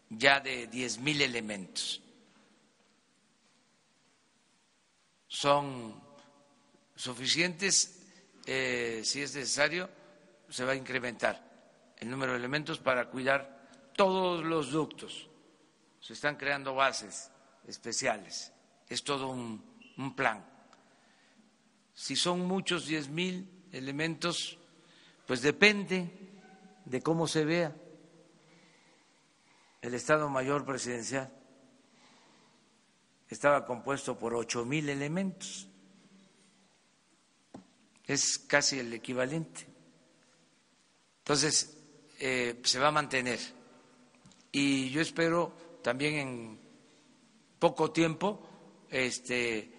ya de diez mil elementos. Son suficientes, eh, si es necesario, se va a incrementar el número de elementos para cuidar todos los ductos. Se están creando bases especiales. Es todo un, plan. Si son muchos diez mil elementos, pues depende de cómo se vea el Estado Mayor Presidencial. Estaba compuesto por ocho mil elementos. Es casi el equivalente. Entonces, eh, se va a mantener. Y yo espero también en poco tiempo este,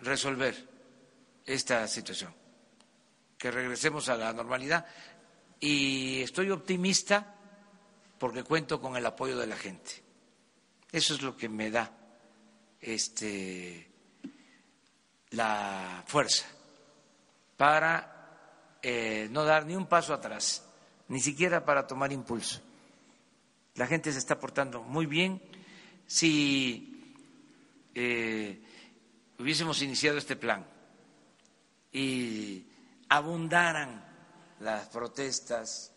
resolver esta situación, que regresemos a la normalidad. Y estoy optimista porque cuento con el apoyo de la gente. Eso es lo que me da este, la fuerza para eh, no dar ni un paso atrás, ni siquiera para tomar impulso. La gente se está portando muy bien. Si eh, hubiésemos iniciado este plan y abundaran las protestas,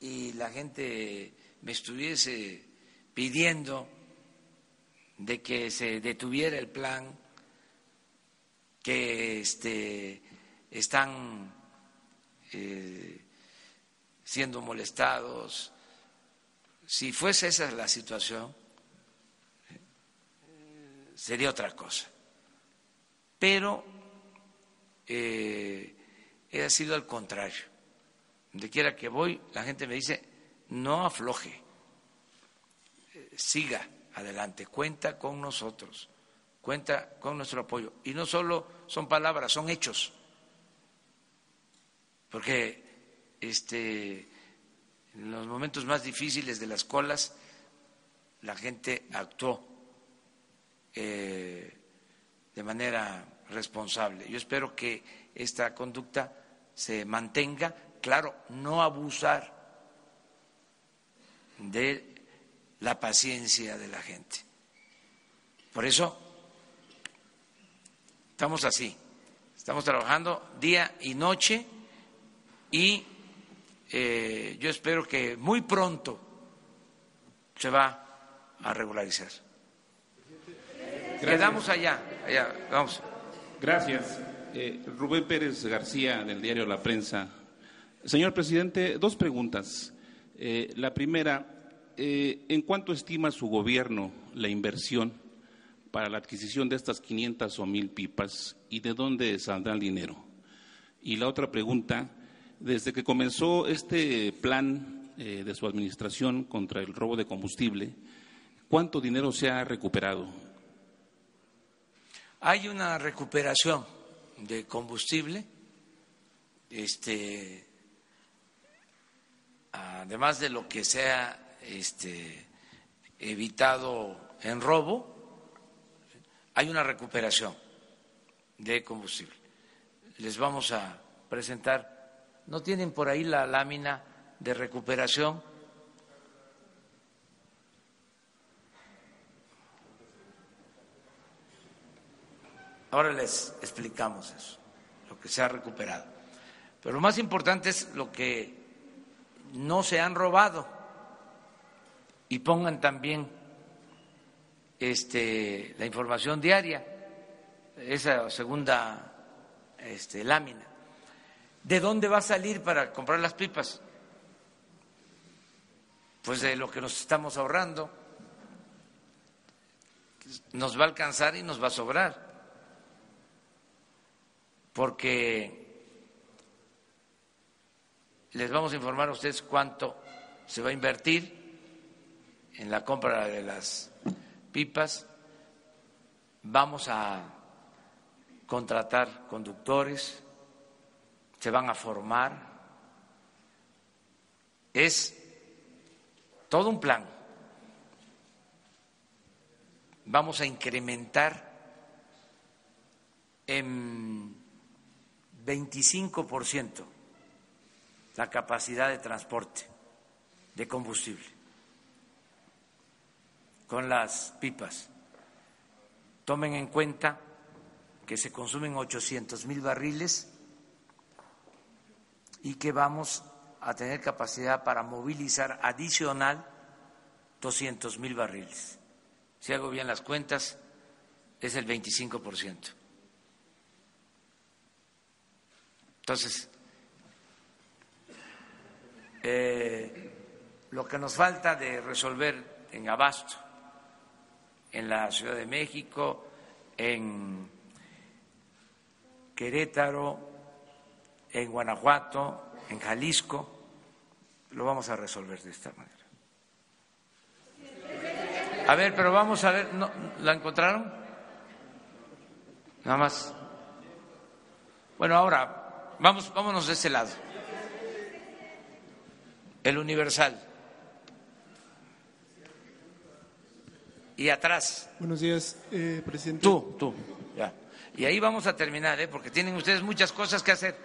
y la gente me estuviese pidiendo de que se detuviera el plan, que este, están eh, siendo molestados, si fuese esa la situación, sería otra cosa. Pero eh, ha sido al contrario donde quiera que voy, la gente me dice, no afloje, eh, siga adelante, cuenta con nosotros, cuenta con nuestro apoyo. Y no solo son palabras, son hechos, porque este, en los momentos más difíciles de las colas, la gente actuó eh, de manera responsable. Yo espero que esta conducta se mantenga claro, no abusar de la paciencia de la gente. Por eso estamos así, estamos trabajando día y noche y eh, yo espero que muy pronto se va a regularizar. Quedamos allá, allá, vamos. Gracias. Eh, Rubén Pérez García, del diario La Prensa, Señor presidente, dos preguntas. Eh, la primera, ¿en cuánto estima su gobierno la inversión para la adquisición de estas 500 o 1000 pipas y de dónde saldrá el dinero? Y la otra pregunta, desde que comenzó este plan eh, de su administración contra el robo de combustible, ¿cuánto dinero se ha recuperado? Hay una recuperación de combustible. Este, además de lo que se ha este, evitado en robo, hay una recuperación de combustible. Les vamos a presentar, ¿no tienen por ahí la lámina de recuperación? Ahora les explicamos eso, lo que se ha recuperado. Pero lo más importante es lo que no se han robado y pongan también este, la información diaria, esa segunda este, lámina. ¿De dónde va a salir para comprar las pipas? Pues de lo que nos estamos ahorrando. Nos va a alcanzar y nos va a sobrar. Porque les vamos a informar a ustedes cuánto se va a invertir en la compra de las pipas. Vamos a contratar conductores, se van a formar. Es todo un plan. Vamos a incrementar en 25% la capacidad de transporte de combustible con las pipas. Tomen en cuenta que se consumen 800 mil barriles y que vamos a tener capacidad para movilizar adicional 200 mil barriles. Si hago bien las cuentas, es el 25%. Entonces, eh, lo que nos falta de resolver en abasto en la Ciudad de México, en Querétaro, en Guanajuato, en Jalisco, lo vamos a resolver de esta manera. A ver, pero vamos a ver, ¿la encontraron? Nada más. Bueno, ahora, vamos, vámonos de ese lado. El universal. y atrás. Buenos días, eh, presidente. Tú, tú, ya. Y ahí vamos a terminar, ¿eh? porque tienen ustedes muchas cosas que hacer.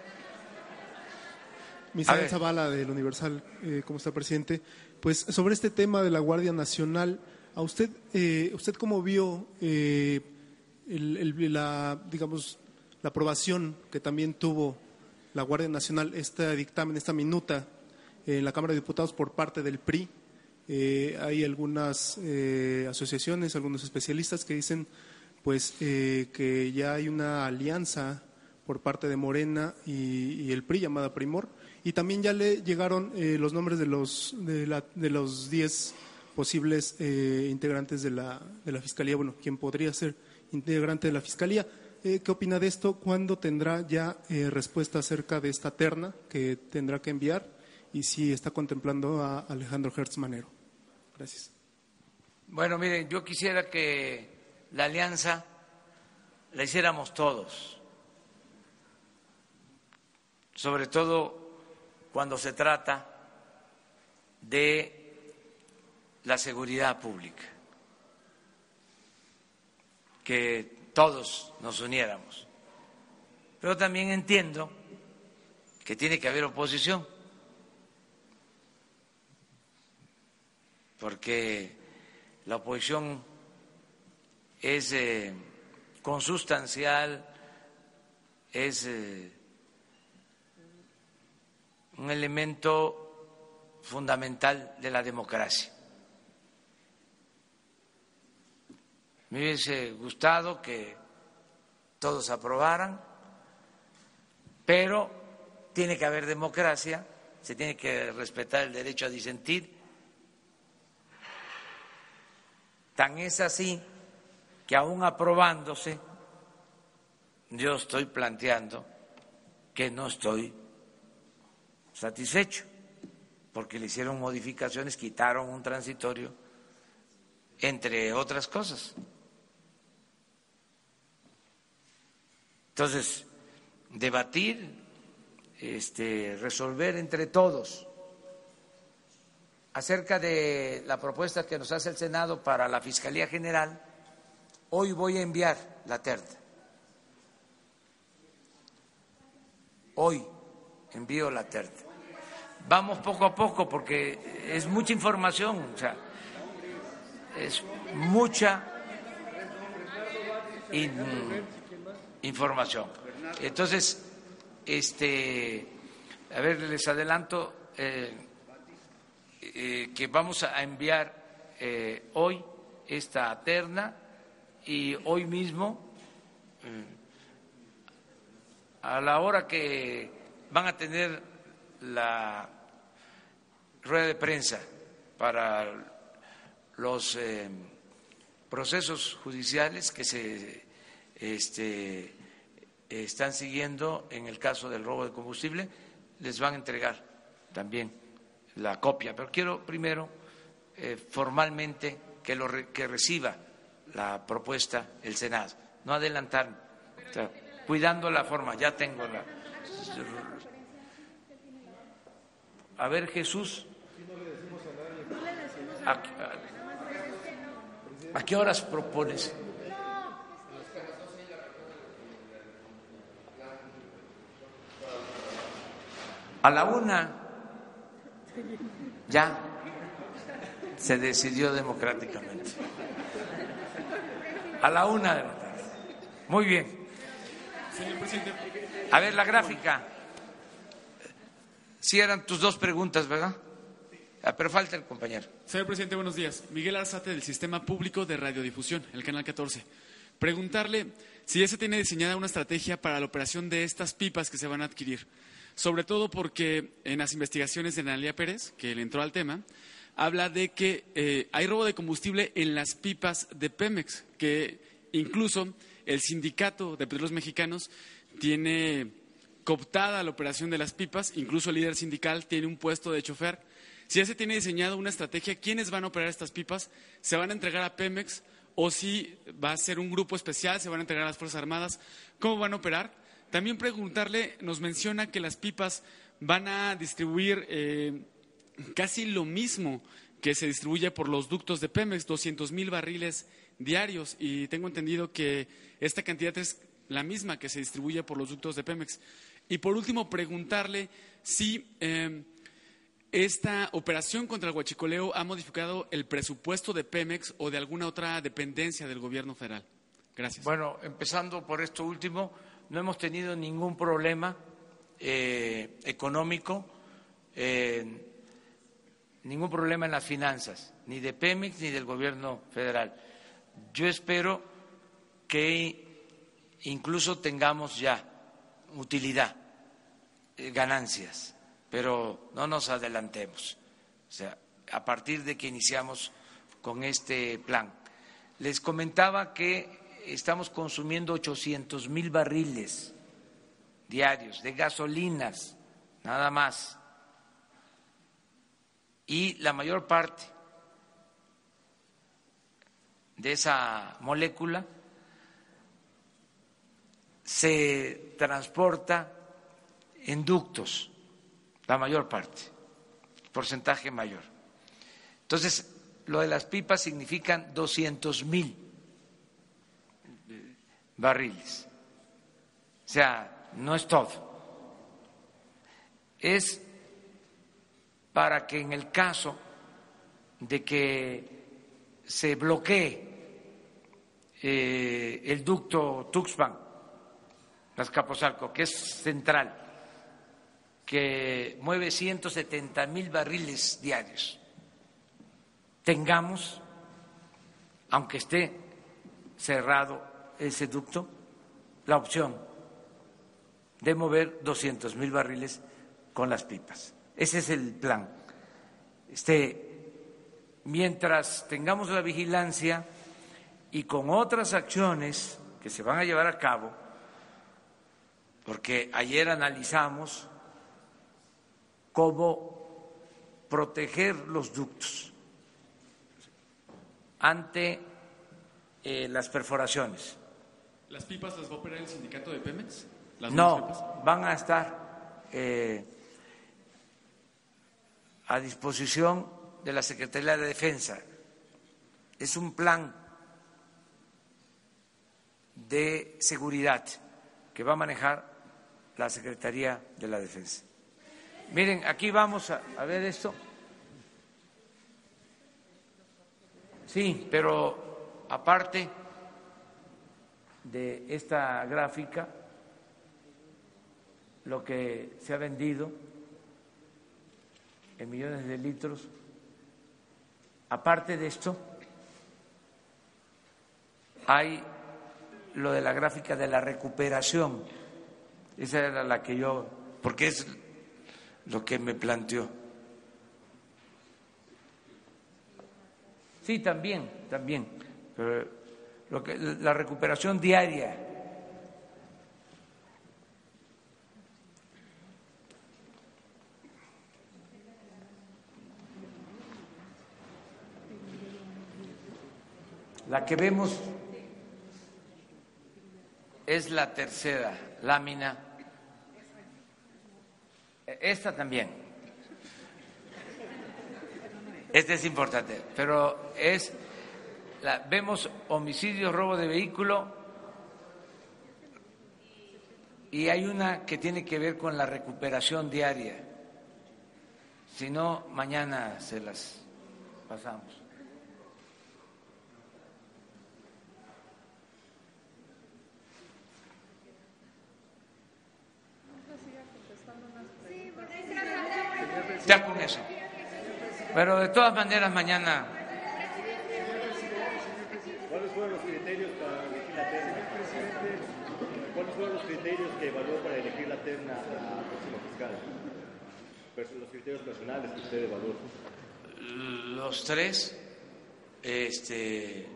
Misael Zavala del Universal, eh, ¿cómo está, presidente? Pues sobre este tema de la Guardia Nacional, ¿a usted, eh, usted cómo vio eh, la, digamos, la aprobación que también tuvo la Guardia Nacional, este dictamen, esta minuta en la Cámara de Diputados por parte del PRI? Eh, hay algunas eh, asociaciones, algunos especialistas que dicen pues eh, que ya hay una alianza por parte de Morena y, el PRI llamada Primor y también ya le llegaron los nombres de los de, los 10 posibles integrantes de la, de la fiscalía, bueno, quien podría ser integrante de la fiscalía. ¿Qué opina de esto? ¿Cuándo tendrá ya respuesta acerca de esta terna que tendrá que enviar? Y si está contemplando a Alejandro Hertz Manero. Gracias. Bueno, miren, yo quisiera que la alianza la hiciéramos todos, sobre todo cuando se trata de la seguridad pública, que todos nos uniéramos. Pero también entiendo que tiene que haber oposición porque la oposición es eh, consustancial, es eh, un elemento fundamental de la democracia. Me hubiese gustado que todos aprobaran, pero tiene que haber democracia, se tiene que respetar el derecho a disentir Tan es así que aún aprobándose, yo estoy planteando que no estoy satisfecho, porque le hicieron modificaciones, quitaron un transitorio, entre otras cosas. Entonces, debatir, este, resolver entre todos acerca de la propuesta que nos hace el Senado para la Fiscalía General, hoy voy a enviar la terna. Hoy envío la terna. Vamos poco a poco porque es mucha información, o sea, es mucha información. Entonces, este, a ver, les adelanto. Eh, eh, que vamos a enviar eh, hoy esta terna y hoy mismo, a la hora que van a tener la rueda de prensa para los procesos judiciales que se este, están siguiendo en el caso del robo de combustible, les van a entregar también la copia, pero quiero primero eh, formalmente que, lo que reciba la propuesta el Senado, no adelantarme, cuidando la forma, ya tengo la... A ver, Jesús. ¿A, qué horas propones? A la una. Ya se decidió democráticamente. A la una de la tarde. Muy bien. A ver la gráfica. Si eran tus dos preguntas, ¿verdad? Ah, pero falta el compañero. Señor presidente, buenos días. Miguel Arzate del Sistema Público de Radiodifusión, el canal 14. Preguntarle si ya se tiene diseñada una estrategia para la operación de estas pipas que se van a adquirir. Sobre todo porque en las investigaciones de Analia Pérez, que le entró al tema, habla de que eh, hay robo de combustible en las pipas de Pemex, que incluso el sindicato de petróleos mexicanos tiene cooptada la operación de las pipas, incluso el líder sindical tiene un puesto de chofer si ya se tiene diseñado una estrategia, ¿quiénes van a operar estas pipas? ¿Se van a entregar a Pemex? ¿O si va a ser un grupo especial? ¿Se van a entregar a las Fuerzas Armadas? ¿Cómo van a operar? También preguntarle, nos menciona que las pipas van a distribuir eh, casi lo mismo que se distribuye por los ductos de Pemex, 200 mil barriles diarios. Y tengo entendido que esta cantidad es la misma que se distribuye por los ductos de Pemex. Y por último, preguntarle si eh, ¿Esta operación contra el huachicoleo ha modificado el presupuesto de Pemex o de alguna otra dependencia del gobierno federal? Gracias. Bueno, empezando por esto último, no hemos tenido ningún problema eh, económico, ningún problema en las finanzas, ni de Pemex ni del gobierno federal. Yo espero que incluso tengamos ya utilidad, eh, ganancias pero no nos adelantemos. O sea, a partir de que iniciamos con este plan. Les comentaba que estamos consumiendo 800 mil barriles diarios de gasolinas, nada más. Y la mayor parte de esa molécula se transporta en ductos la mayor parte, porcentaje mayor. Entonces, lo de las pipas significan 200 mil barriles. O sea, no es todo. Es para que en el caso de que se bloquee eh, el ducto Tuxpan, las Caposalco, que es central, que mueve 170 mil barriles diarios, tengamos, aunque esté cerrado ese ducto, la opción de mover 200 mil barriles con las pipas. Ese es el plan. Este, mientras tengamos la vigilancia y con otras acciones que se van a llevar a cabo, porque ayer analizamos cómo proteger los ductos ante eh, las perforaciones. ¿Las pipas las va a operar el sindicato de Pemex? no, van a estar eh, a disposición de la Secretaría de Defensa. Es un plan de seguridad que va a manejar la Secretaría de la Defensa. Miren, aquí vamos a, ver esto. Sí, pero aparte de esta gráfica, lo que se ha vendido en millones de litros, aparte de esto, hay lo de la gráfica de la recuperación. Esa era la que yo, porque es lo que me planteó. Sí, también, también. Pero lo que, la recuperación diaria. La que vemos es la tercera lámina esta también. Esta es importante, pero es la, vemos homicidio, robo de vehículo y hay una que tiene que ver con la recuperación diaria. Si no, mañana se las pasamos. Ya con eso. Pero de todas maneras mañana. ¿Cuáles fueron los criterios para elegir la terna? ¿Cuáles fueron los criterios que evaluó para elegir la terna a la próxima fiscal? Los criterios personales que usted evaluó. Los tres este,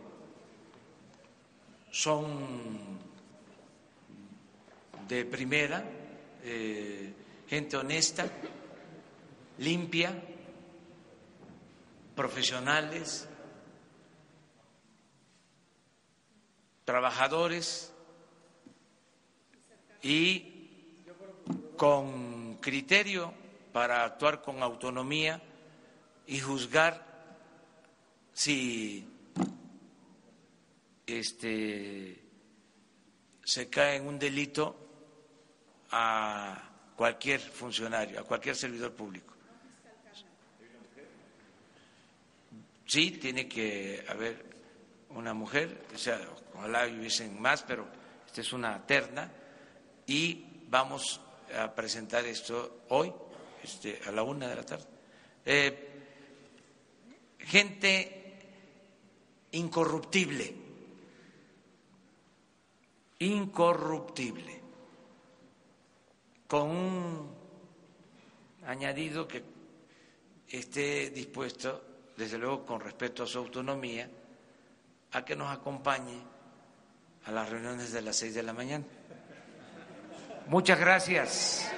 son de primera, eh, gente honesta, limpia, profesionales, trabajadores y con criterio para actuar con autonomía y juzgar si este se cae en un delito a cualquier funcionario, a cualquier servidor público. Sí, tiene que haber una mujer, o sea, ojalá hubiesen más, pero esta es una terna y vamos a presentar esto hoy este, a la una de la tarde. Eh, gente incorruptible, incorruptible, con un añadido que esté dispuesto desde luego con respeto a su autonomía, a que nos acompañe a las reuniones de las seis de la mañana. Muchas gracias.